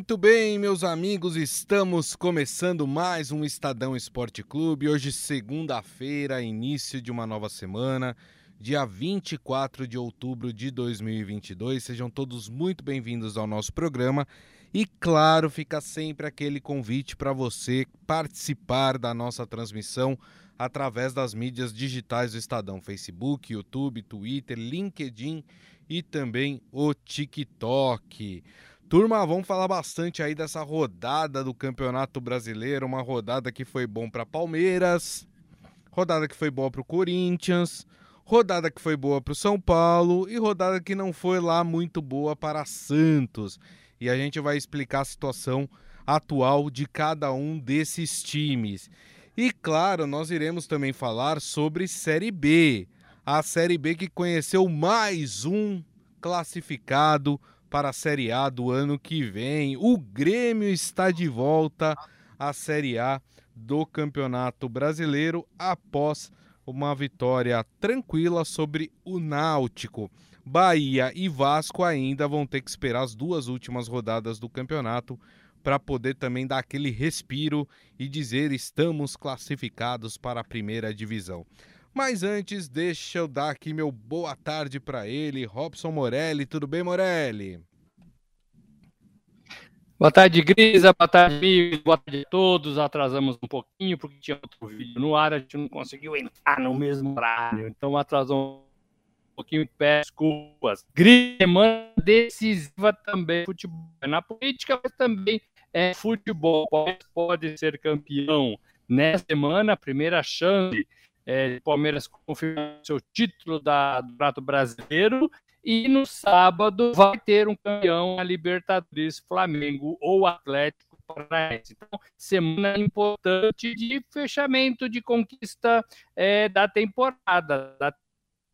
Muito bem, meus amigos, estamos começando mais um Estadão Esporte Clube. Hoje, segunda-feira, início de uma nova semana, dia 24 de outubro de 2022. Sejam todos muito bem-vindos ao nosso programa. E claro, fica sempre aquele convite para você participar da nossa transmissão através das mídias digitais do Estadão: Facebook, YouTube, Twitter, LinkedIn e também o TikTok. Turma, vamos falar bastante aí dessa rodada do Campeonato Brasileiro, uma rodada que foi bom para Palmeiras, rodada que foi boa para o Corinthians, rodada que foi boa para o São Paulo e rodada que não foi lá muito boa para Santos. E a gente vai explicar a situação atual de cada um desses times. E claro, nós iremos também falar sobre Série B, a Série B que conheceu mais um classificado para a Série A do ano que vem. O Grêmio está de volta à Série A do Campeonato Brasileiro após uma vitória tranquila sobre o Náutico. Bahia e Vasco ainda vão ter que esperar as duas últimas rodadas do campeonato para poder também dar aquele respiro e dizer estamos classificados para a primeira divisão. Mas antes, deixa eu dar aqui meu boa tarde para ele, Robson Morelli. Tudo bem, Morelli? Boa tarde, Grisa. Boa tarde, amigos. Boa tarde a todos. Atrasamos um pouquinho porque tinha outro vídeo no ar. A gente não conseguiu entrar no mesmo horário. Então atrasou um pouquinho. Peço desculpas. Grisa, semana decisiva também. Futebol na política, mas também é futebol. Pode ser campeão nessa semana. Primeira chance é, Palmeiras confirmou seu título da, do Prato Brasileiro e no sábado vai ter um campeão a Libertadores, Flamengo ou Atlético Paranaense. Então, semana importante de fechamento de conquista é, da temporada. Da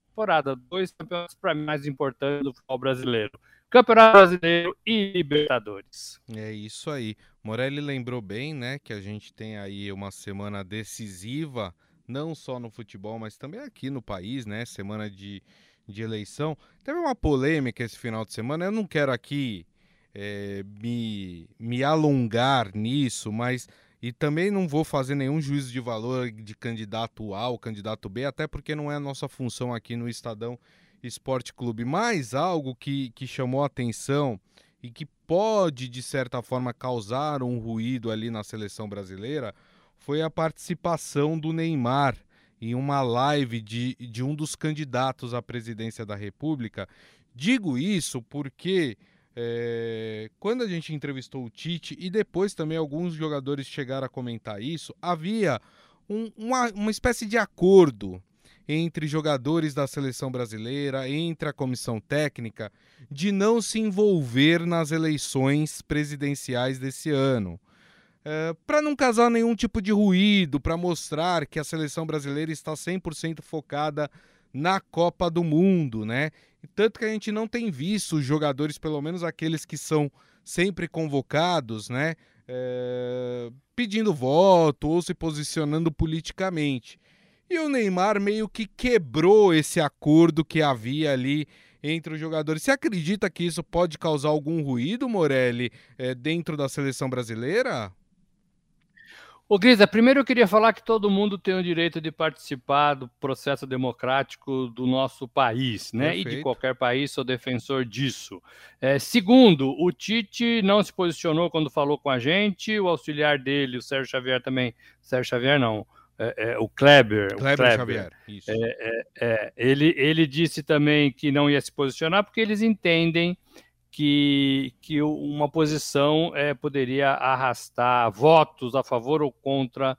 temporada, dois campeonatos para mim mais importantes do futebol brasileiro. Campeonato Brasileiro e Libertadores. É isso aí. Morelli lembrou bem, né, que a gente tem aí uma semana decisiva não só no futebol, mas também aqui no país, né? Semana de, de eleição. Teve uma polêmica esse final de semana, eu não quero aqui é, me, me alongar nisso, mas. E também não vou fazer nenhum juízo de valor de candidato A ou candidato B, até porque não é a nossa função aqui no Estadão Esporte Clube. Mas algo que, que chamou atenção e que pode, de certa forma, causar um ruído ali na seleção brasileira foi a participação do Neymar em uma live de, de um dos candidatos à presidência da República. Digo isso porque é, quando a gente entrevistou o Tite e depois também alguns jogadores chegaram a comentar isso, havia um, uma, uma espécie de acordo entre jogadores da seleção brasileira, entre a comissão técnica, de não se envolver nas eleições presidenciais desse ano. É, para não causar nenhum tipo de ruído, para mostrar que a seleção brasileira está 100% focada na Copa do Mundo, né? Tanto que a gente não tem visto os jogadores, pelo menos aqueles que são sempre convocados, né? É, pedindo voto ou se posicionando politicamente. E o Neymar meio que quebrou esse acordo que havia ali entre os jogadores. Você acredita que isso pode causar algum ruído, Morelli, é, dentro da seleção brasileira? Ô, Grisa, primeiro eu queria falar que todo mundo tem o direito de participar do processo democrático do nosso país, né? Perfeito. E de qualquer país, sou defensor disso. É, segundo, o Tite não se posicionou quando falou com a gente, o auxiliar dele, o Sérgio Xavier também. Sérgio Xavier não. É, é, o Kleber, Kleber, o Kleber Xavier, isso. É, é, é, ele, ele disse também que não ia se posicionar porque eles entendem que, que uma posição é, poderia arrastar votos a favor ou contra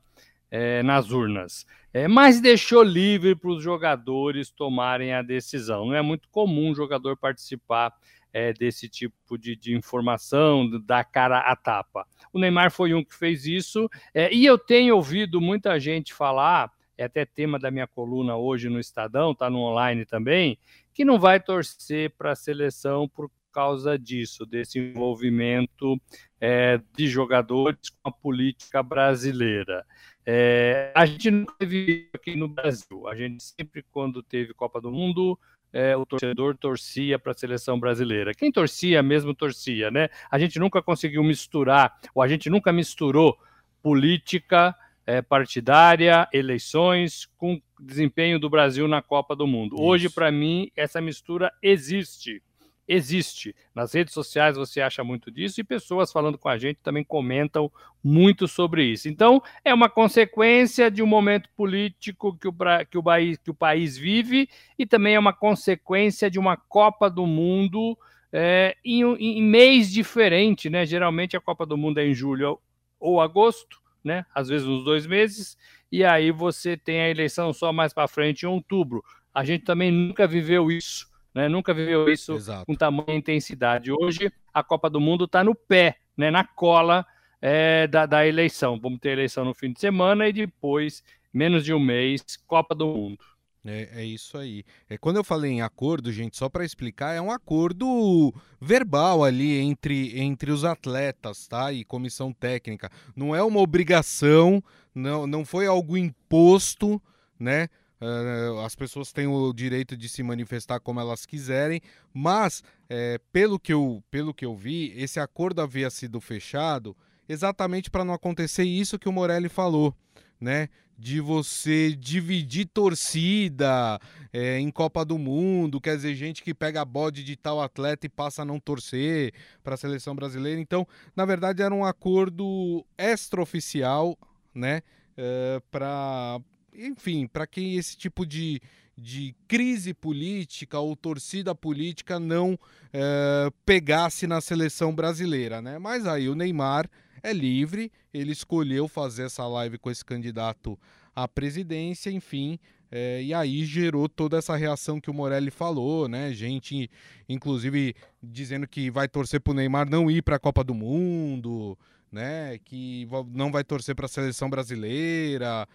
é, nas urnas. É, mas deixou livre para os jogadores tomarem a decisão. Não é muito comum um jogador participar é, desse tipo de, de, informação, da cara a tapa. O Neymar foi um que fez isso, é, e eu tenho ouvido muita gente falar, é até tema da minha coluna hoje no Estadão, está no online também, que não vai torcer para a seleção por causa disso, desse envolvimento é, de jogadores com a política brasileira. É, a gente nunca teve aqui no Brasil. A gente sempre, quando teve Copa do Mundo, é, o torcedor torcia para a seleção brasileira. Quem torcia mesmo torcia, né? A gente nunca conseguiu misturar, ou a gente nunca misturou política é, partidária, eleições, com desempenho do Brasil na Copa do Mundo. Isso. Hoje, para mim, essa mistura existe existe. Nas redes sociais você acha muito disso e pessoas falando com a gente também comentam muito sobre isso. Então, é uma consequência de um momento político que o, que o, país, que o país vive e também é uma consequência de uma Copa do Mundo é, em, em mês diferente, né? Geralmente a Copa do Mundo é em julho ou agosto, né? Às vezes uns dois meses, e aí você tem a eleição só mais para frente em outubro. A gente também nunca viveu isso né? Nunca viveu isso Exato. com tamanha intensidade. Hoje a Copa do Mundo está no pé, né? na cola é, da, da eleição. Vamos ter eleição no fim de semana e depois, menos de um mês, Copa do Mundo. É, é, isso aí. É, quando eu falei em acordo, gente, só para explicar, é um acordo verbal ali entre, entre os atletas, tá? E comissão técnica. Não é uma obrigação, não, não foi algo imposto, né? Uh, as pessoas têm o direito de se manifestar como elas quiserem, mas é, pelo, que eu, pelo que eu vi, esse acordo havia sido fechado exatamente para não acontecer isso que o Morelli falou, né? De você dividir torcida é, em Copa do Mundo, quer dizer, gente que pega bode de tal atleta e passa a não torcer para a seleção brasileira. Então, na verdade, era um acordo extraoficial, né? É, para enfim, para que esse tipo de, de crise política ou torcida política não é, pegasse na seleção brasileira, né? Mas aí o Neymar é livre, ele escolheu fazer essa live com esse candidato à presidência, enfim, é, e aí gerou toda essa reação que o Morelli falou, né? Gente, inclusive, dizendo que vai torcer para o Neymar não ir para a Copa do Mundo, né? Que não vai torcer para a seleção brasileira.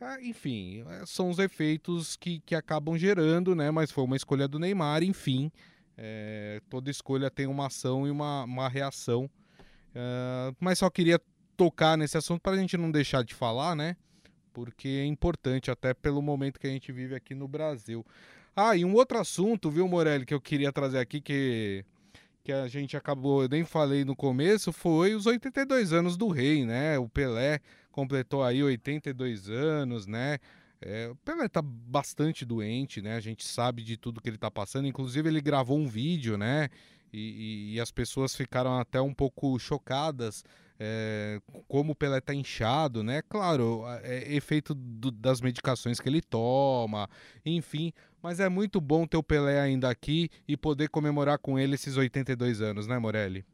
Ah, enfim, é, são os efeitos que, que acabam gerando, né? Mas foi uma escolha do Neymar, enfim. É, toda escolha tem uma ação e uma, uma reação. É, mas só queria tocar nesse assunto para a gente não deixar de falar, né? Porque é importante, até pelo momento que a gente vive aqui no Brasil. Ah, e um outro assunto, viu, Morelli, que eu queria trazer aqui, que, que a gente acabou, eu nem falei no começo, foi os 82 anos do rei, né? O Pelé completou aí 82 anos, né? É, o Pelé tá bastante doente, né? A gente sabe de tudo que ele tá passando. Inclusive, ele gravou um vídeo, né? E, e, e as pessoas ficaram até um pouco chocadas é, como o Pelé tá inchado, né? Claro, é efeito do, das medicações que ele toma, enfim. Mas é muito bom ter o Pelé ainda aqui e poder comemorar com ele esses 82 anos, né, Morelli?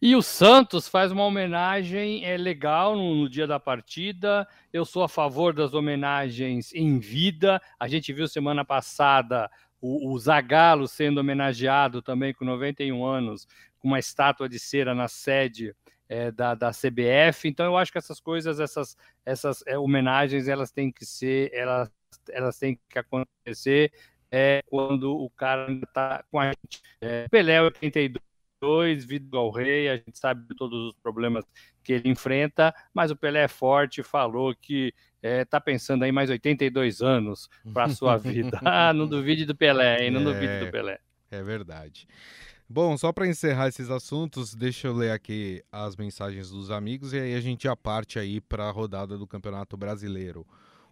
E o Santos faz uma homenagem é, legal no, no, dia da partida. Eu sou a favor das homenagens em vida. A gente viu semana passada o, o Zagallo sendo homenageado também com 91 anos, com uma estátua de cera na sede é, da, da CBF. Então eu acho que essas coisas, essas, essas é, homenagens, elas têm que ser, elas, elas têm que acontecer é, quando o cara está com a gente. É, Pelé 82 2, Vitor Rei, a gente sabe de todos os problemas que ele enfrenta, mas o Pelé é forte, falou que está é, tá pensando aí mais 82 anos para a sua vida. ah, não duvide do Pelé, hein? Não é, duvide do Pelé. É verdade. Bom, só para encerrar esses assuntos, deixa eu ler aqui as mensagens dos amigos e aí a gente já parte aí para a rodada do Campeonato Brasileiro.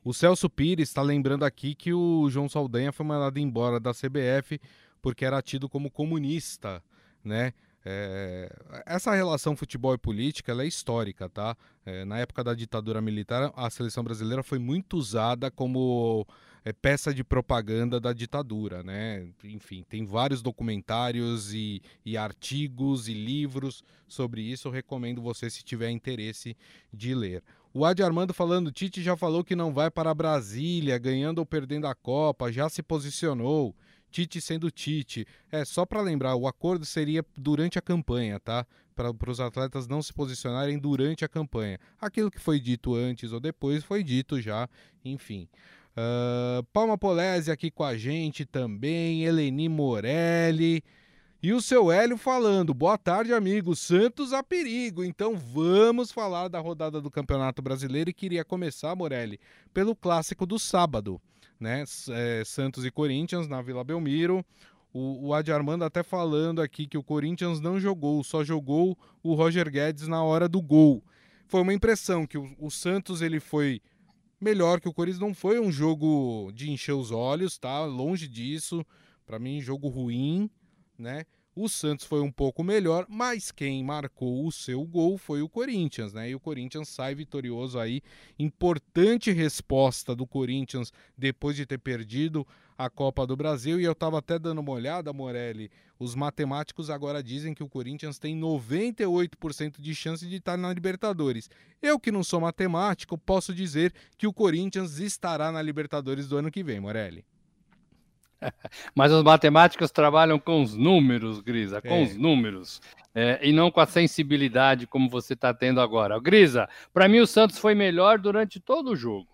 O Celso Pires está lembrando aqui que o João Saldanha foi mandado embora da CBF porque era tido como comunista né? É, essa relação futebol e política é histórica, tá? É, na época da ditadura militar, a seleção brasileira foi muito usada como é, peça de propaganda da ditadura, né? Enfim, tem vários documentários e, e artigos e livros sobre isso. Eu recomendo você se tiver interesse de ler. O Adi Armando falando, Tite já falou que não vai para Brasília, ganhando ou perdendo a Copa, já se posicionou. Tite sendo Tite. É, só para lembrar, o acordo seria durante a campanha, tá? Para os atletas não se posicionarem durante a campanha. Aquilo que foi dito antes ou depois foi dito já, enfim. Uh, Palma Polese aqui com a gente também, Eleni Morelli. E o seu Hélio falando: boa tarde, amigo. Santos a perigo. Então vamos falar da rodada do Campeonato Brasileiro e queria começar, Morelli, pelo clássico do sábado, né? É, Santos e Corinthians na Vila Belmiro. O, o Adi Armando até falando aqui que o Corinthians não jogou, só jogou o Roger Guedes na hora do gol. Foi uma impressão que o, o Santos ele foi melhor que o Corinthians. Não foi um jogo de encher os olhos, tá? Longe disso. Para mim, jogo ruim né? O Santos foi um pouco melhor, mas quem marcou o seu gol foi o Corinthians, né? E o Corinthians sai vitorioso aí. Importante resposta do Corinthians depois de ter perdido a Copa do Brasil. E eu estava até dando uma olhada, Morelli. Os matemáticos agora dizem que o Corinthians tem 98% de chance de estar na Libertadores. Eu, que não sou matemático, posso dizer que o Corinthians estará na Libertadores do ano que vem, Morelli. Mas os matemáticos trabalham com os números, Grisa, com é. os números. É, e não com a sensibilidade como você está tendo agora. Grisa, para mim o Santos foi melhor durante todo o jogo.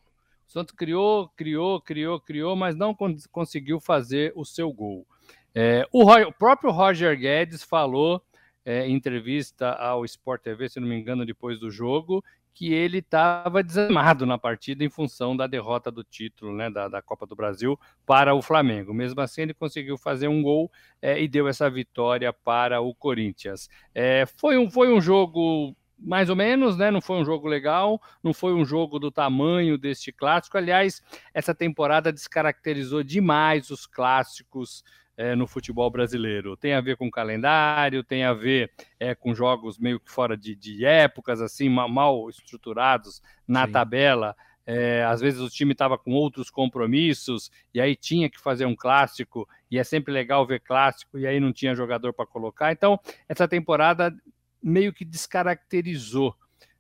O Santos criou, criou, criou, criou, mas não conseguiu fazer o seu gol. É, o, o, próprio Roger Guedes falou é, em entrevista ao Sport TV, se não me engano, depois do jogo, que ele estava desanimado na partida em função da derrota do título né, da, da, Copa do Brasil para o Flamengo. Mesmo assim, ele conseguiu fazer um gol é, e deu essa vitória para o Corinthians. É, foi, um, foi um jogo mais ou menos, né? Não foi um jogo legal, não foi um jogo do tamanho deste clássico. Aliás, essa temporada descaracterizou demais os clássicos é, no futebol brasileiro. Tem a ver com calendário, tem a ver é, com jogos meio que fora de, de épocas, assim, mal, estruturados na Sim. tabela. É, às vezes o time estava com outros compromissos e aí tinha que fazer um clássico, e é sempre legal ver clássico, e aí não tinha jogador para colocar. Então, essa temporada meio que descaracterizou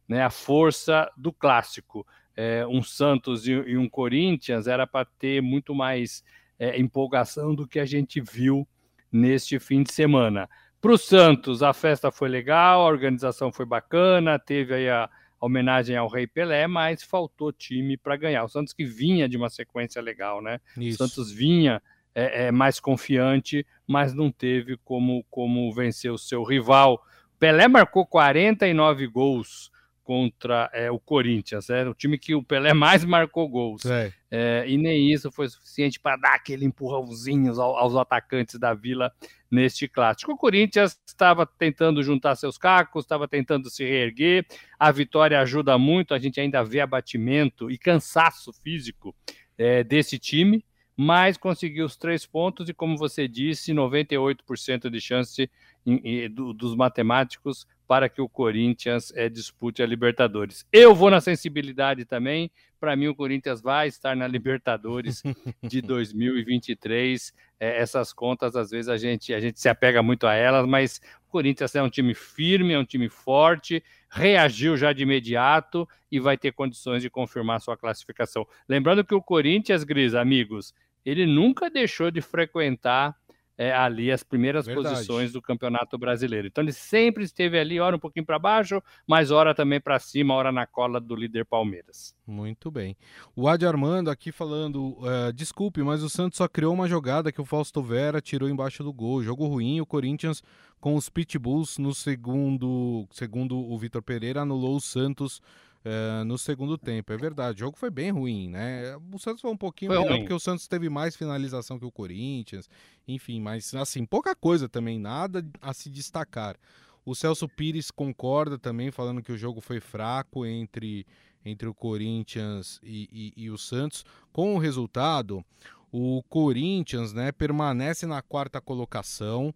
né, a força do clássico. É, um Santos e, e um Corinthians era para ter muito mais é, empolgação do que a gente viu neste fim de semana. Para o Santos, a festa foi legal, a organização foi bacana, teve aí a, homenagem ao Rei Pelé, mas faltou time para ganhar. O Santos que vinha de uma sequência legal, né? Isso. O Santos vinha é, é, mais confiante, mas não teve como, como vencer o seu rival. Pelé marcou 49 gols contra é, o Corinthians, é o time que o Pelé mais marcou gols. É, e nem isso foi suficiente para dar aquele empurrãozinho aos, aos, atacantes da Vila neste clássico. O Corinthians estava tentando juntar seus cacos, estava tentando se reerguer. A vitória ajuda muito, a gente ainda vê abatimento e cansaço físico é, desse time, mas conseguiu os três pontos e, como você disse, 98% de chance em, em, do, dos matemáticos para que o Corinthians é, dispute a Libertadores. Eu vou na sensibilidade também. Para mim, o Corinthians vai estar na Libertadores de 2023. É, essas contas, às vezes, a gente, a gente se apega muito a elas, mas o Corinthians é um time firme, é um time forte, reagiu já de imediato e vai ter condições de confirmar sua classificação. Lembrando que o Corinthians, Gris, amigos, ele nunca deixou de frequentar é, ali as primeiras Verdade. posições do Campeonato Brasileiro. Então ele sempre esteve ali, hora um pouquinho para baixo, mas hora também para cima, hora na cola do líder Palmeiras. Muito bem. O Adi Armando aqui falando, uh, desculpe, mas o Santos só criou uma jogada que o Fausto Vera tirou embaixo do gol. Jogo ruim, o Corinthians com os Pitbulls no segundo, segundo o Vitor Pereira, anulou o Santos uh, no segundo tempo. É verdade, o jogo foi bem ruim, né? O Santos foi um pouquinho foi melhor ruim. porque o Santos teve mais finalização que o Corinthians, enfim, mas assim, pouca coisa também, nada a se destacar. O Celso Pires concorda também, falando que o jogo foi fraco entre, entre o Corinthians e, e, e o Santos. Com o resultado, o Corinthians né, permanece na quarta colocação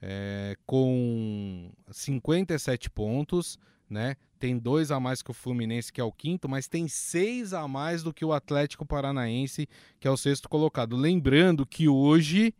é, com 57 pontos, né? Tem dois a mais que o Fluminense, que é o quinto, mas tem seis a mais do que o Atlético Paranaense, que é o sexto colocado. Lembrando que hoje,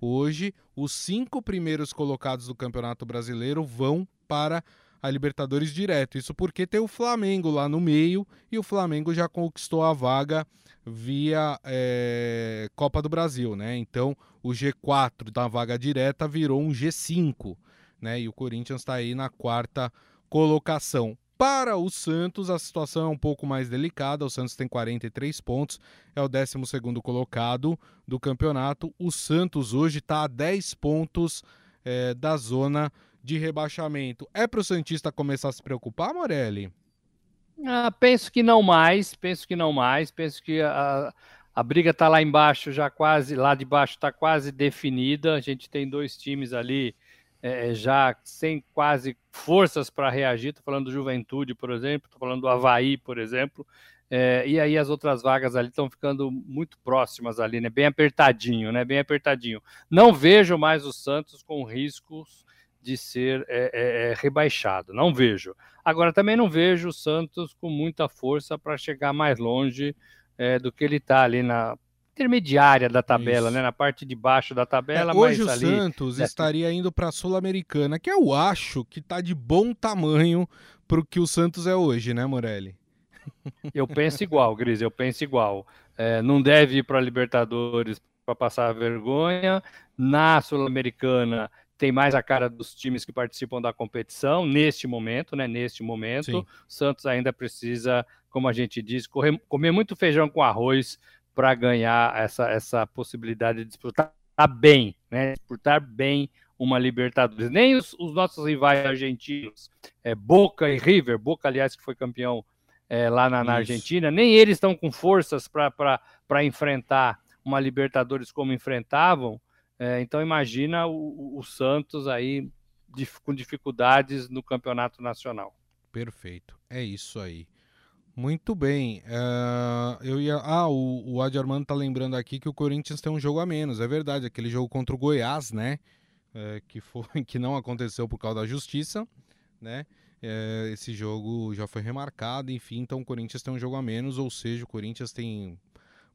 hoje, os cinco primeiros colocados do Campeonato Brasileiro vão para a Libertadores direto. Isso porque tem o Flamengo lá no meio e o Flamengo já conquistou a vaga via é, Copa do Brasil, né? Então o G4 da vaga direta virou um G5, né? E o Corinthians está aí na quarta colocação. Para o Santos, a situação é um pouco mais delicada. O Santos tem 43 pontos, é o 12 colocado do campeonato. O Santos hoje está a 10 pontos é, da zona de rebaixamento. É para o Santista começar a se preocupar, Morelli? Ah, penso que não mais, penso que não mais, penso que a, a briga está lá embaixo, já quase, lá de baixo está quase definida. A gente tem dois times ali é, já sem quase forças para reagir. Estou falando do Juventude, por exemplo, estou falando do Havaí, por exemplo. É, e aí as outras vagas ali estão ficando muito próximas ali, né? Bem apertadinho, né? Bem apertadinho. Não vejo mais o Santos com riscos de ser é, é, é rebaixado. Não vejo. Agora também não vejo o Santos com muita força para chegar mais longe é, do que ele está ali na intermediária da tabela, né? Na parte de baixo da tabela. É, hoje o ali, Santos estaria indo para a Sul-Americana, que eu acho que está de bom tamanho para o que o Santos é hoje, né, Morelli? Eu penso igual, Gris, eu penso igual. É, não deve ir para a Libertadores para passar vergonha. Na Sul-Americana tem mais a cara dos times que participam da competição neste momento, né? Neste momento, Sim. Santos ainda precisa, como a gente diz, correr, comer muito feijão com arroz para ganhar essa, essa possibilidade de disputar bem, né? Disputar bem uma Libertadores. Nem os, os nossos rivais argentinos, é, Boca e River, Boca, aliás, que foi campeão é, lá na, na Argentina, nem eles estão com forças para enfrentar uma Libertadores como enfrentavam. É, então imagina o, o Santos aí com dificuldades no campeonato nacional. Perfeito, é isso aí. Muito bem. Uh, eu ia. Ah, o, o Adi Armando tá lembrando aqui que o Corinthians tem um jogo a menos. É verdade, aquele jogo contra o Goiás, né? É, que, foi, que não aconteceu por causa da justiça, né? É, esse jogo já foi remarcado, enfim, então o Corinthians tem um jogo a menos, ou seja, o Corinthians tem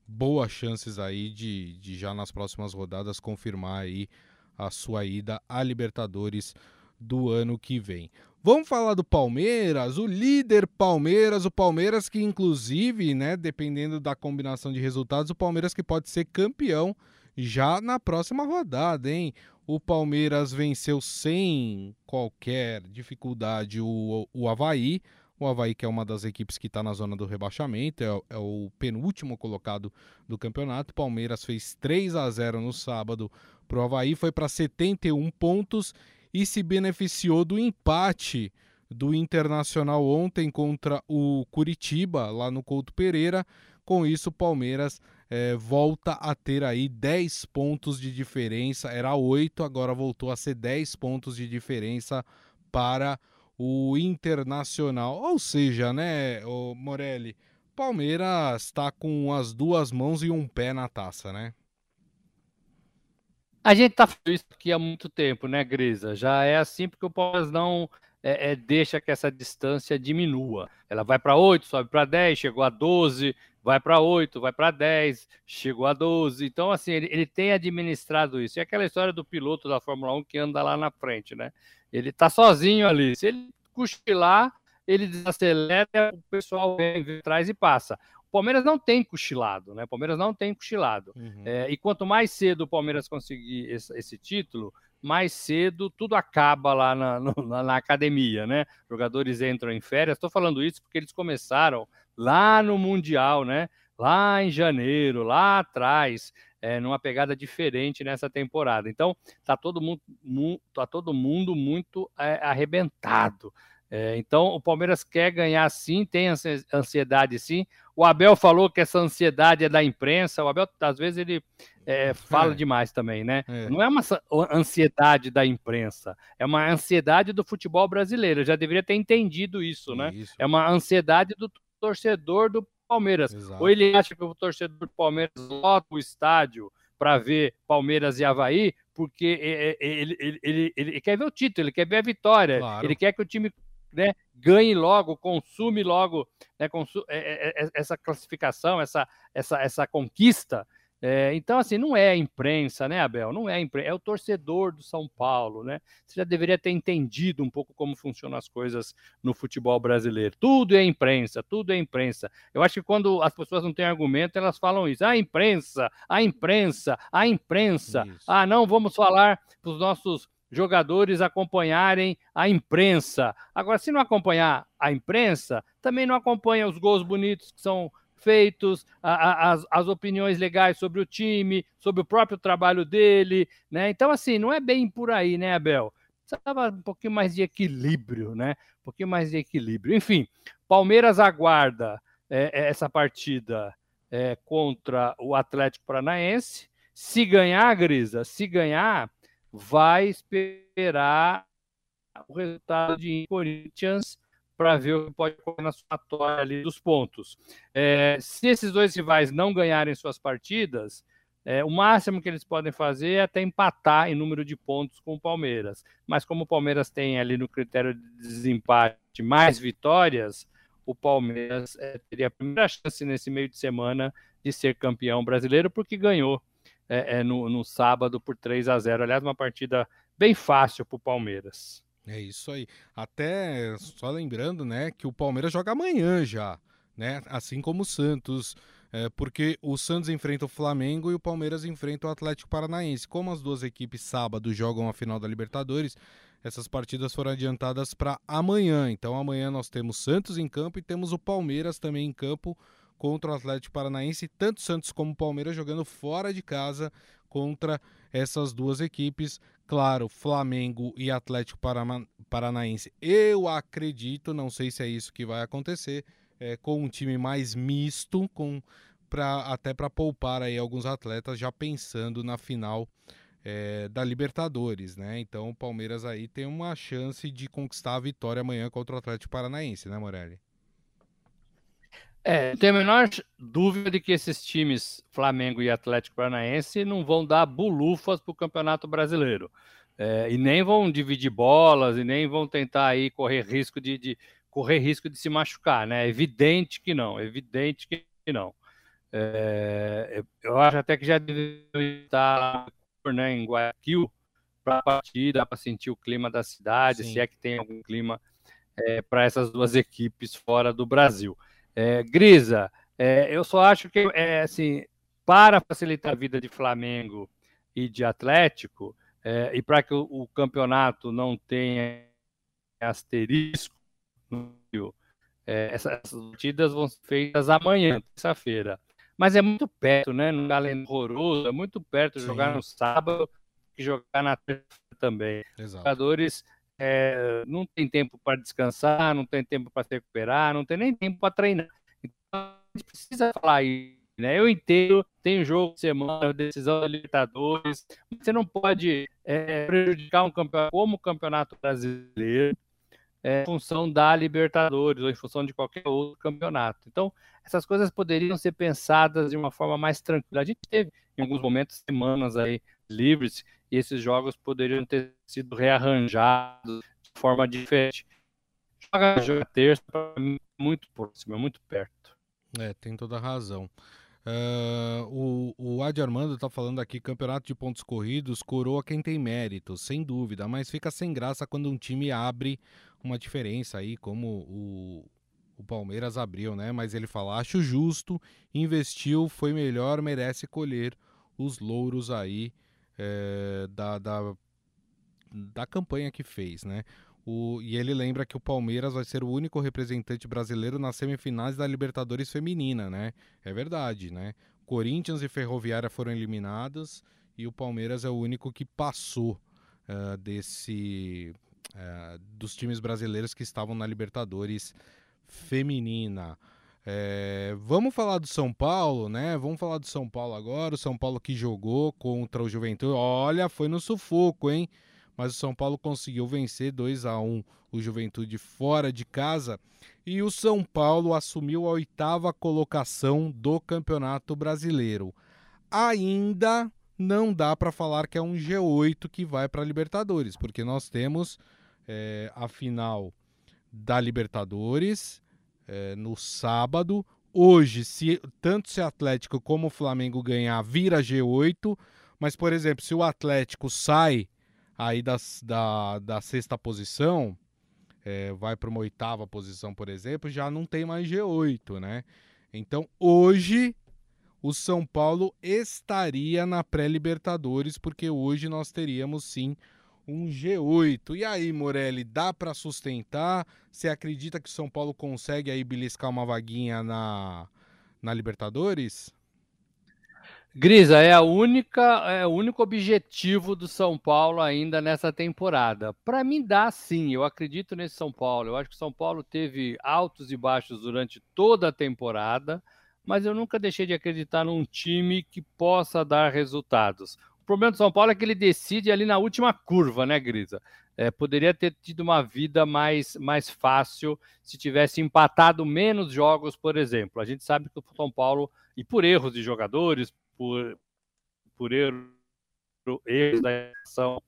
boas chances aí de, de já nas próximas rodadas confirmar aí a sua ida à Libertadores do ano que vem. Vamos falar do Palmeiras, o líder Palmeiras, o Palmeiras que inclusive, né, dependendo da combinação de resultados, o Palmeiras que pode ser campeão já na próxima rodada, hein? O Palmeiras venceu sem qualquer dificuldade o, o Havaí. O Havaí, que é uma das equipes que está na zona do rebaixamento, é, é, o penúltimo colocado do campeonato. Palmeiras fez 3 a 0 no sábado para o Havaí, foi para 71 pontos e se beneficiou do empate do Internacional ontem contra o Curitiba, lá no Couto Pereira. Com isso, o Palmeiras é, volta a ter aí 10 pontos de diferença. Era 8, agora voltou a ser 10 pontos de diferença para o Internacional. Ou seja, né, Morelli, Palmeiras está com as duas mãos e um pé na taça, né? A gente tá falando isso aqui há muito tempo, né, Grisa? Já é assim porque o Palmeiras não é, é, deixa que essa distância diminua. Ela vai para 8, sobe para 10, chegou a 12, vai para 8, vai para 10, chegou a 12. Então, assim, ele, ele, tem administrado isso. E aquela história do piloto da Fórmula 1 que anda lá na frente, né? Ele tá sozinho ali. Se ele cochilar, ele desacelera, o pessoal vem, vem atrás e passa. Palmeiras não tem cochilado, né? O Palmeiras não tem cochilado. Uhum. É, e quanto mais cedo o Palmeiras conseguir esse, esse título, mais cedo tudo acaba lá na, no, na, academia, né? Jogadores entram em férias. Estou falando isso porque eles começaram lá no Mundial, né? Lá em janeiro, lá atrás, é, numa pegada diferente nessa temporada. Então, tá todo mundo, mu, tá todo mundo muito é, arrebentado. É, então, o Palmeiras quer ganhar sim, tem ansiedade sim. O Abel falou que essa ansiedade é da imprensa. O Abel, às vezes, ele é, fala é. demais também, né? É. Não é uma ansiedade da imprensa, é uma ansiedade do futebol brasileiro. Eu já deveria ter entendido isso, né? Isso. É uma ansiedade do torcedor do Palmeiras. Exato. Ou ele acha que o torcedor do Palmeiras lota o estádio para ver Palmeiras e Havaí, porque ele, ele, ele, ele, quer ver o título, ele quer ver a vitória, claro. ele quer que o time né, ganhe logo, consume logo né, consu é, é, é, essa classificação, essa, essa, essa conquista. É, então, assim, não é a imprensa, né, Abel? Não é a imprensa, é o torcedor do São Paulo, né? Você já deveria ter entendido um pouco como funcionam as coisas no futebol brasileiro. Tudo é imprensa, tudo é imprensa. Eu acho que quando as pessoas não têm argumento, elas falam isso. A imprensa, a imprensa, a imprensa. Isso. Ah, não, vamos falar para os nossos jogadores acompanharem a imprensa. Agora, se não acompanhar a imprensa, também não acompanha os gols bonitos que são feitos, a, a, as, as opiniões legais sobre o time, sobre o próprio trabalho dele, né? Então, assim, não é bem por aí, né, Abel? Precisava um pouquinho mais de equilíbrio, né? Um pouquinho mais de equilíbrio. Enfim, Palmeiras aguarda é, é essa partida é, contra o Atlético Paranaense. Se ganhar, Grisa, se ganhar, vai esperar o resultado de Corinthians para ver o que pode ocorrer na somatória ali dos pontos. É, se esses dois rivais não ganharem suas partidas, é, o máximo que eles podem fazer é até empatar em número de pontos com o Palmeiras. Mas como o Palmeiras tem ali no critério de desempate mais vitórias, o Palmeiras é, teria a primeira chance nesse meio de semana de ser campeão brasileiro, porque ganhou é, é, no, no, sábado por 3 a 0 Aliás, uma partida bem fácil para o Palmeiras. É isso aí. Até só lembrando, né, que o Palmeiras joga amanhã já, né? Assim como o Santos. É, porque o Santos enfrenta o Flamengo e o Palmeiras enfrenta o Atlético Paranaense. Como as duas equipes sábado jogam a final da Libertadores, essas partidas foram adiantadas para amanhã. Então amanhã nós temos Santos em campo e temos o Palmeiras também em campo contra o Atlético Paranaense, tanto Santos como Palmeiras jogando fora de casa contra essas duas equipes. Claro, Flamengo e Atlético Paranaense. Eu acredito, não sei se é isso que vai acontecer, é, com um time mais misto, com pra, até para poupar aí alguns atletas já pensando na final é, da Libertadores, né? Então o Palmeiras aí tem uma chance de conquistar a vitória amanhã contra o Atlético Paranaense, né, Morelli? É, não tem a menor dúvida de que esses times, Flamengo e Atlético Paranaense, não vão dar bulufas para o Campeonato Brasileiro. É, e nem vão dividir bolas, e nem vão tentar aí correr risco de, de, correr risco de se machucar, né? É evidente que não, é evidente que não. É, eu acho até que já deve estar né, em Guayaquil para a partida, para sentir o clima da cidade, Sim. se é que tem algum clima é, para essas duas equipes fora do Brasil. É, Grisa, é, eu só acho que é assim, para facilitar a vida de Flamengo e de Atlético, é, e para que o, o, campeonato não tenha asterisco, é, essas, partidas vão ser feitas amanhã, terça-feira mas é muito perto, né? Num galeno horroroso, é muito perto jogar no sábado que jogar na terça também. Exato. Os jogadores é, não tem tempo para descansar, não tem tempo para se recuperar, não tem nem tempo para treinar. Então a gente precisa falar isso. Né? Eu entendo, tem jogo de semana, decisão da Libertadores, você não pode é, prejudicar um campeonato como o Campeonato Brasileiro é, em função da Libertadores ou em função de qualquer outro campeonato. Então, essas coisas poderiam ser pensadas de uma forma mais tranquila. A gente teve, em alguns momentos, semanas aí livres e esses jogos poderiam ter sido rearranjados de forma diferente. Joga, joga terça, muito próximo, muito perto. É, tem toda a razão. Uh, o, o Adi Armando está falando aqui: campeonato de pontos corridos coroa quem tem mérito, sem dúvida, mas fica sem graça quando um time abre uma diferença aí, como o, o Palmeiras abriu, né? Mas ele fala: acho justo, investiu, foi melhor, merece colher os louros aí é, da, da, da campanha que fez, né? O, e ele lembra que o Palmeiras vai ser o único representante brasileiro nas semifinais da Libertadores Feminina, né? É verdade, né? Corinthians e Ferroviária foram eliminados e o Palmeiras é o único que passou uh, desse uh, dos times brasileiros que estavam na Libertadores Feminina. É, vamos falar do São Paulo, né? Vamos falar do São Paulo agora. O São Paulo que jogou contra o Juventude. Olha, foi no sufoco, hein? mas o São Paulo conseguiu vencer 2 a 1 o Juventude fora de casa e o São Paulo assumiu a oitava colocação do Campeonato Brasileiro. Ainda não dá para falar que é um G8 que vai para a Libertadores, porque nós temos é, a final da Libertadores é, no sábado. Hoje, se tanto se Atlético como o Flamengo ganhar, vira G8. Mas, por exemplo, se o Atlético sai aí das, da, da sexta posição, é, vai para uma oitava posição, por exemplo, já não tem mais G8, né? Então hoje o São Paulo estaria na pré-Libertadores, porque hoje nós teríamos sim um G8. E aí, Morelli, dá para sustentar? Você acredita que o São Paulo consegue aí beliscar uma vaguinha na, na Libertadores? Grisa, é a única, é o único objetivo do São Paulo ainda nessa temporada. Para mim dá sim, eu acredito nesse São Paulo. Eu acho que o São Paulo teve altos e baixos durante toda a temporada, mas eu nunca deixei de acreditar num time que possa dar resultados. O problema do São Paulo é que ele decide ali na última curva, né, Grisa? É, poderia ter tido uma vida mais, mais fácil se tivesse empatado menos jogos, por exemplo. A gente sabe que o São Paulo, e por erros de jogadores, por, por erro, erros da ação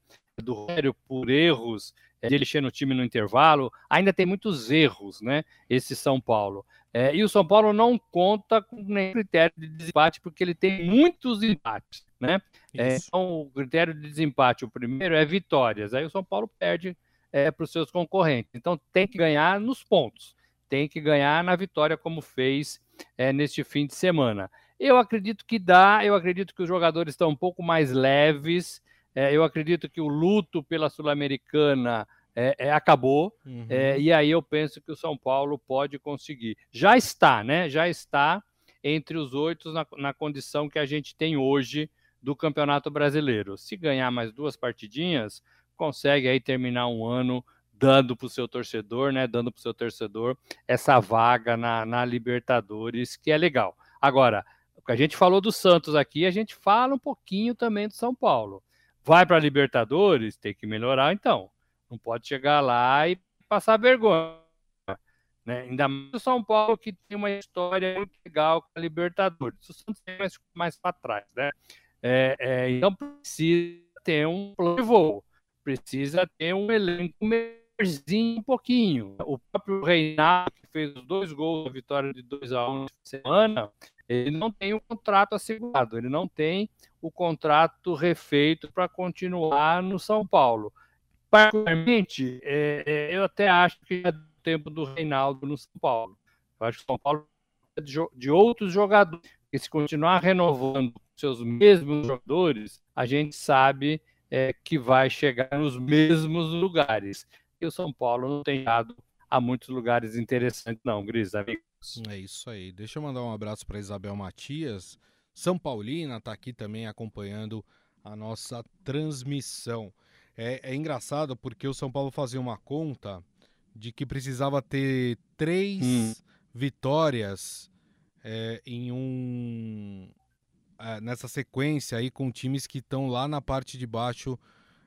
do Rogério, por erros de ele encher no time no intervalo, ainda tem muitos erros, né? Esse São Paulo. É, e o São Paulo não conta com nenhum critério de desempate, porque ele tem muitos empates, né? É, então, o critério de desempate, o primeiro é vitórias. Aí o São Paulo perde é, para os seus concorrentes. Então, tem que ganhar nos pontos, tem que ganhar na vitória, como fez é, neste fim de semana. Eu acredito que dá, eu acredito que os jogadores estão um pouco mais leves, é, eu acredito que o luto pela Sul-Americana é, é, acabou, uhum. É, e aí eu penso que o São Paulo pode conseguir. Já está, né? Já está entre os oito na, na condição que a gente tem hoje do Campeonato Brasileiro. Se ganhar mais duas partidinhas, consegue aí terminar um ano dando para o seu torcedor, né? Dando para o seu torcedor essa vaga na, na Libertadores, que é legal. Agora, a gente falou do Santos aqui, a gente fala um pouquinho também do São Paulo. Vai para a Libertadores, tem que melhorar então. Não pode chegar lá e passar vergonha. Né? Ainda mais o São Paulo, que tem uma história muito legal com a Libertadores. O Santos tem mais, mais para trás. Né? É, é, então precisa ter um plano de voo, precisa ter um elenco melhorzinho um pouquinho. O próprio Reinaldo, que fez os dois gols da vitória de 2 a 1 um na semana, ele não tem o contrato assegurado, ele não tem o contrato refeito para continuar no São Paulo. Particularmente, é, é, eu até acho que é do tempo do Reinaldo no São Paulo. Eu acho que o São Paulo é de, de outros jogadores, que se continuar renovando seus mesmos jogadores, a gente sabe é, que vai chegar nos mesmos lugares. E o São Paulo não tem dado a muitos lugares interessantes, não, Gris, amigos. É isso aí. Deixa eu mandar um abraço para Isabel Matias. São Paulina está aqui também acompanhando a nossa transmissão. É, é, engraçado porque o São Paulo fazia uma conta de que precisava ter três hum. vitórias é, em um é, nessa sequência aí com times que estão lá na parte de baixo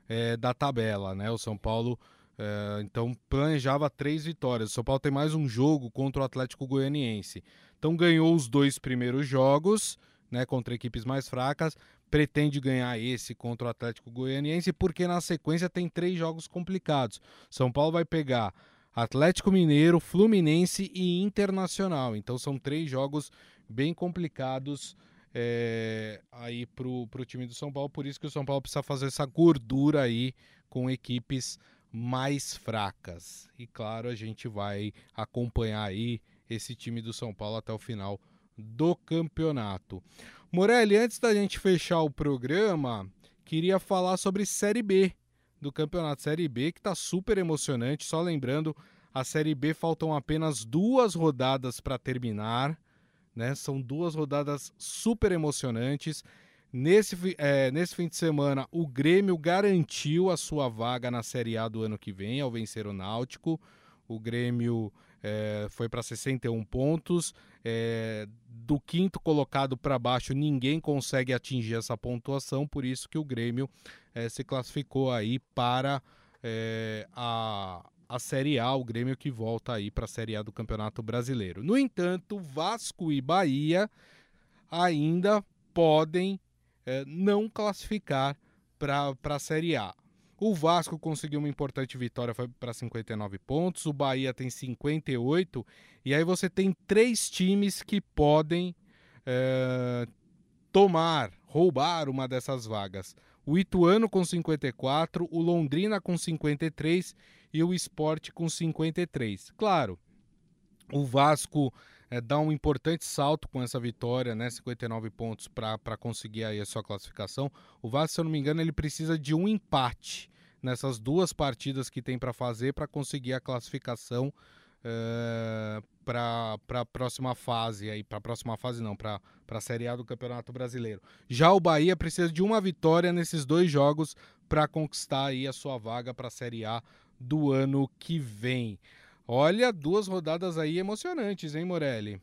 é, da tabela, né? O São Paulo é, então planejava três vitórias. O São Paulo tem mais um jogo contra o Atlético Goianiense. Então ganhou os dois primeiros jogos, né, contra equipes mais fracas. Pretende ganhar esse contra o Atlético Goianiense, porque na sequência tem três jogos complicados. São Paulo vai pegar Atlético Mineiro, Fluminense e Internacional. Então são três jogos bem complicados é, aí pro, pro time do São Paulo. Por isso que o São Paulo precisa fazer essa gordura aí com equipes mais fracas. E claro, a gente vai acompanhar aí esse time do São Paulo até o final do campeonato. Morelli, antes da gente fechar o programa, queria falar sobre Série B do campeonato Série B, que está super emocionante. Só lembrando, a Série B faltam apenas duas rodadas para terminar. Né? São duas rodadas super emocionantes. Nesse, é, nesse fim de semana, o Grêmio garantiu a sua vaga na Série A do ano que vem ao vencer o Náutico. O Grêmio é, foi para 61 pontos. É, do quinto colocado para baixo, ninguém consegue atingir essa pontuação, por isso que o Grêmio é, se classificou aí para é, a, a Série A, o Grêmio que volta aí para a Série A do Campeonato Brasileiro. No entanto, Vasco e Bahia ainda podem é, não classificar para a Série A. O Vasco conseguiu uma importante vitória, foi para 59 pontos. O Bahia tem 58. E aí você tem três times que podem é, tomar, roubar uma dessas vagas. O Ituano com 54, o Londrina com 53 e o Sport com 53. Claro, o Vasco é, dá um importante salto com essa vitória, né? 59 pontos para conseguir aí a sua classificação. O Vasco, se eu não me engano, ele precisa de um empate nessas duas partidas que tem para fazer para conseguir a classificação uh, para a próxima fase aí, para a próxima fase não, para a Série A do Campeonato Brasileiro. Já o Bahia precisa de uma vitória nesses dois jogos para conquistar aí a sua vaga para a Série A do ano que vem. Olha, duas rodadas aí emocionantes, hein, Morelli?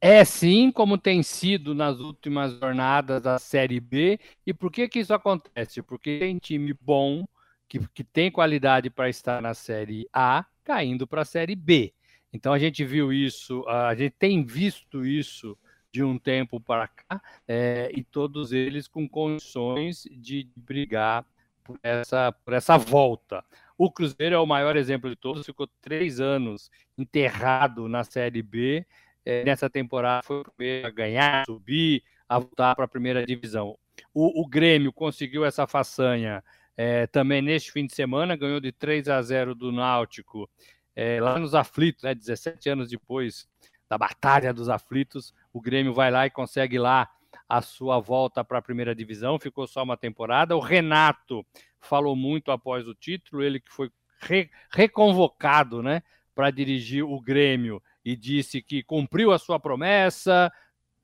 É sim, como tem sido nas últimas jornadas da Série B. E por que que isso acontece? Porque tem time bom, que, que tem qualidade para estar na Série A, caindo para a Série B. Então a gente viu isso, a gente tem visto isso de um tempo para cá, é, e todos eles com condições de brigar por essa, por essa volta. O Cruzeiro é o maior exemplo de todos, ficou três anos enterrado na Série B é, nessa temporada foi o primeiro a ganhar, subir, a voltar para a primeira divisão. O, o, Grêmio conseguiu essa façanha é, também neste fim de semana, ganhou de 3 a 0 do Náutico, é, lá nos aflitos, né, 17 anos depois da Batalha dos Aflitos, o Grêmio vai lá e consegue lá a sua volta para a primeira divisão, ficou só uma temporada. O Renato falou muito após o título, ele que foi re, reconvocado né, para dirigir o Grêmio e disse que cumpriu a sua promessa,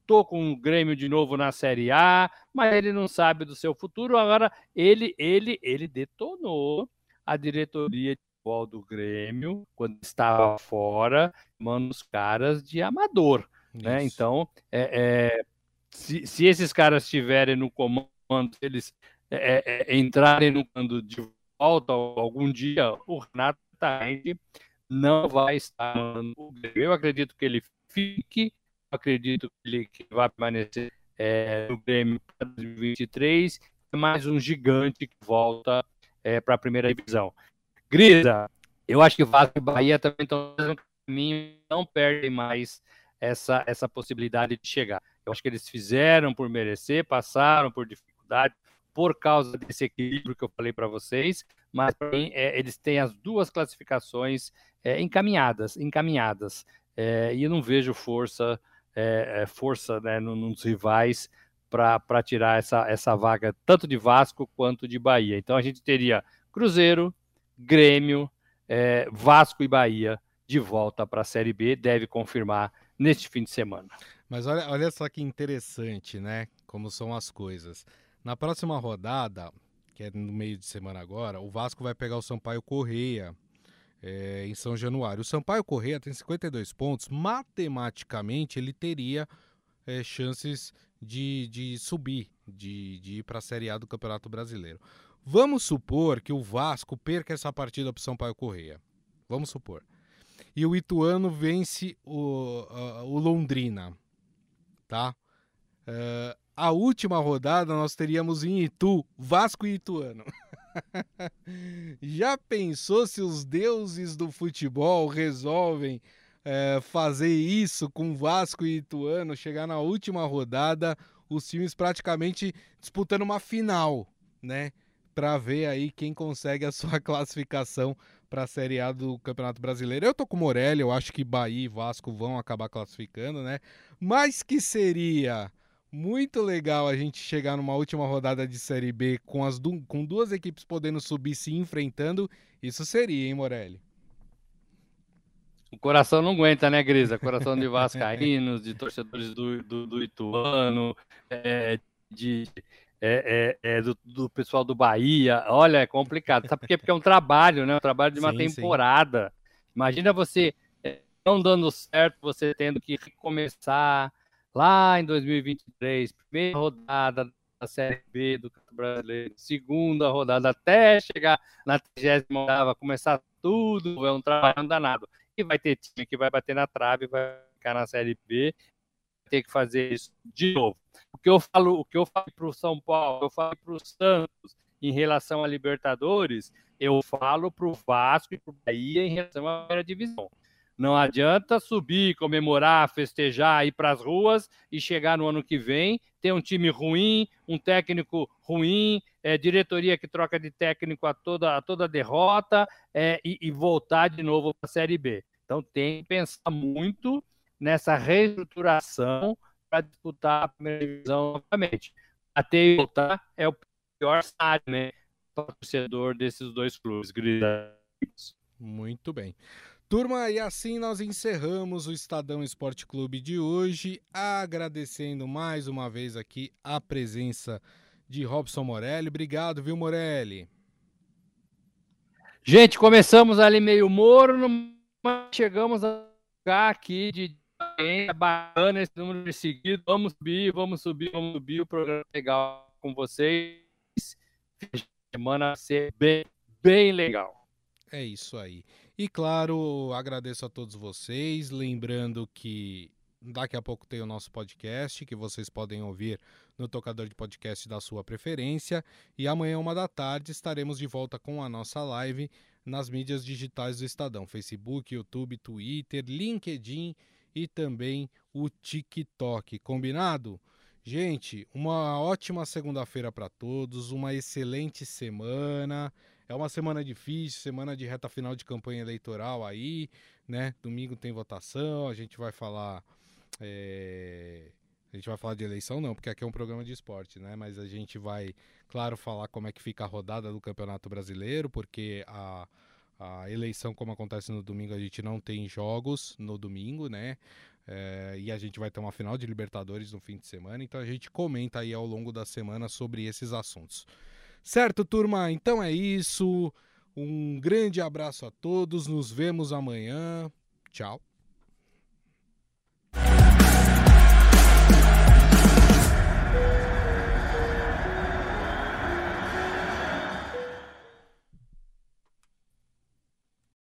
estou com o Grêmio de novo na Série A, mas ele não sabe do seu futuro. Agora, ele, ele, ele detonou a diretoria de futebol do Grêmio quando estava fora, manda os caras de amador. Né? Então, é, é, se, se, esses caras estiverem no comando, eles é, é, é entrarem no comando de volta algum dia, o Renato está não vai estar no Grêmio. Eu acredito que ele fique, acredito que ele que vai permanecer é, no Grêmio para 2023. É mais um gigante que volta é, para a primeira divisão. Grisa, eu acho que Vasco e Bahia também estão no caminho, não perdem mais essa, essa possibilidade de chegar. Eu acho que eles fizeram por merecer, passaram por dificuldade, por causa desse equilíbrio que eu falei para vocês, mas para mim é, eles têm as duas classificações é, encaminhadas, encaminhadas. É, e eu não vejo força, é, é, força né, nos rivais para tirar essa, essa vaga tanto de Vasco quanto de Bahia. Então a gente teria Cruzeiro, Grêmio, é, Vasco e Bahia de volta para a Série B, deve confirmar neste fim de semana. Mas olha, olha só que interessante, né? Como são as coisas. Na próxima rodada, que é no meio de semana agora, o Vasco vai pegar o Sampaio Correia é, em São Januário. O Sampaio Correia tem 52 pontos. Matematicamente, ele teria é, chances de, de subir, de, de ir para a Série A do Campeonato Brasileiro. Vamos supor que o Vasco perca essa partida para o Sampaio Correia. Vamos supor. E o Ituano vence o, o Londrina. Tá? Uh, a última rodada nós teríamos em Itu, Vasco e Ituano. Já pensou se os deuses do futebol resolvem é, fazer isso com Vasco e Ituano, chegar na última rodada, os times praticamente disputando uma final, né? Para ver aí quem consegue a sua classificação para a Série A do Campeonato Brasileiro. Eu tô com Morelli, eu acho que Bahia e Vasco vão acabar classificando, né? Mas que seria muito legal a gente chegar numa última rodada de Série B com, as du com duas equipes podendo subir se enfrentando. Isso seria, hein, Morelli? O coração não aguenta, né, Grisa? Coração de Vascaínos, de torcedores do, do, do Ituano, é, de, é, é, é do, do, pessoal do Bahia. Olha, é complicado. Sabe por quê? Porque é um trabalho, né? Um trabalho de uma sim, temporada. Sim. Imagina você não dando certo, você tendo que recomeçar lá em 2023, primeira rodada da Série B do Campeonato Brasileiro, segunda rodada, até chegar na 30 rodada, começar tudo, é um trabalho danado. E vai ter time que vai bater na trave, vai ficar na Série B, ter que fazer isso de novo. O que eu falo, o que eu falo para o São Paulo, eu falo para o Santos em relação a Libertadores, eu falo para o Vasco e para o Bahia em relação à primeira divisão. Não adianta subir, comemorar, festejar, ir para as ruas e chegar no ano que vem, ter um time ruim, um técnico ruim, é, diretoria que troca de técnico a toda, a toda derrota é, e, e voltar de novo para a Série B. Então tem que pensar muito nessa reestruturação para disputar a primeira divisão novamente. Até voltar é o pior cenário né, torcedor desses dois clubes. Muito bem. Turma, e assim nós encerramos o Estadão Esporte Clube de hoje, agradecendo mais uma vez aqui a presença de Robson Morelli. Obrigado, viu, Morelli? Gente, começamos ali meio morno, mas chegamos a ficar aqui de bacana esse número de seguido. Vamos subir, vamos subir, vamos subir. O programa é legal com vocês. Semana ser bem, bem legal. É isso aí. E claro, agradeço a todos vocês, lembrando que daqui a pouco tem o nosso podcast, que vocês podem ouvir no tocador de podcast da sua preferência. E amanhã, uma da tarde, estaremos de volta com a nossa live nas mídias digitais do Estadão: Facebook, YouTube, Twitter, LinkedIn e também o TikTok. Combinado? Gente, uma ótima segunda-feira para todos, uma excelente semana. É uma semana difícil, semana de reta final de campanha eleitoral aí, né? Domingo tem votação, a gente vai falar. É... A gente vai falar de eleição, não, porque aqui é um programa de esporte, né? Mas a gente vai, claro, falar como é que fica a rodada do Campeonato Brasileiro, porque a, a eleição, como acontece no domingo, a gente não tem jogos no domingo, né? É, e a gente vai ter uma final de Libertadores no fim de semana, então a gente comenta aí ao longo da semana sobre esses assuntos. Certo, turma? Então é isso. Um grande abraço a todos. Nos vemos amanhã. Tchau.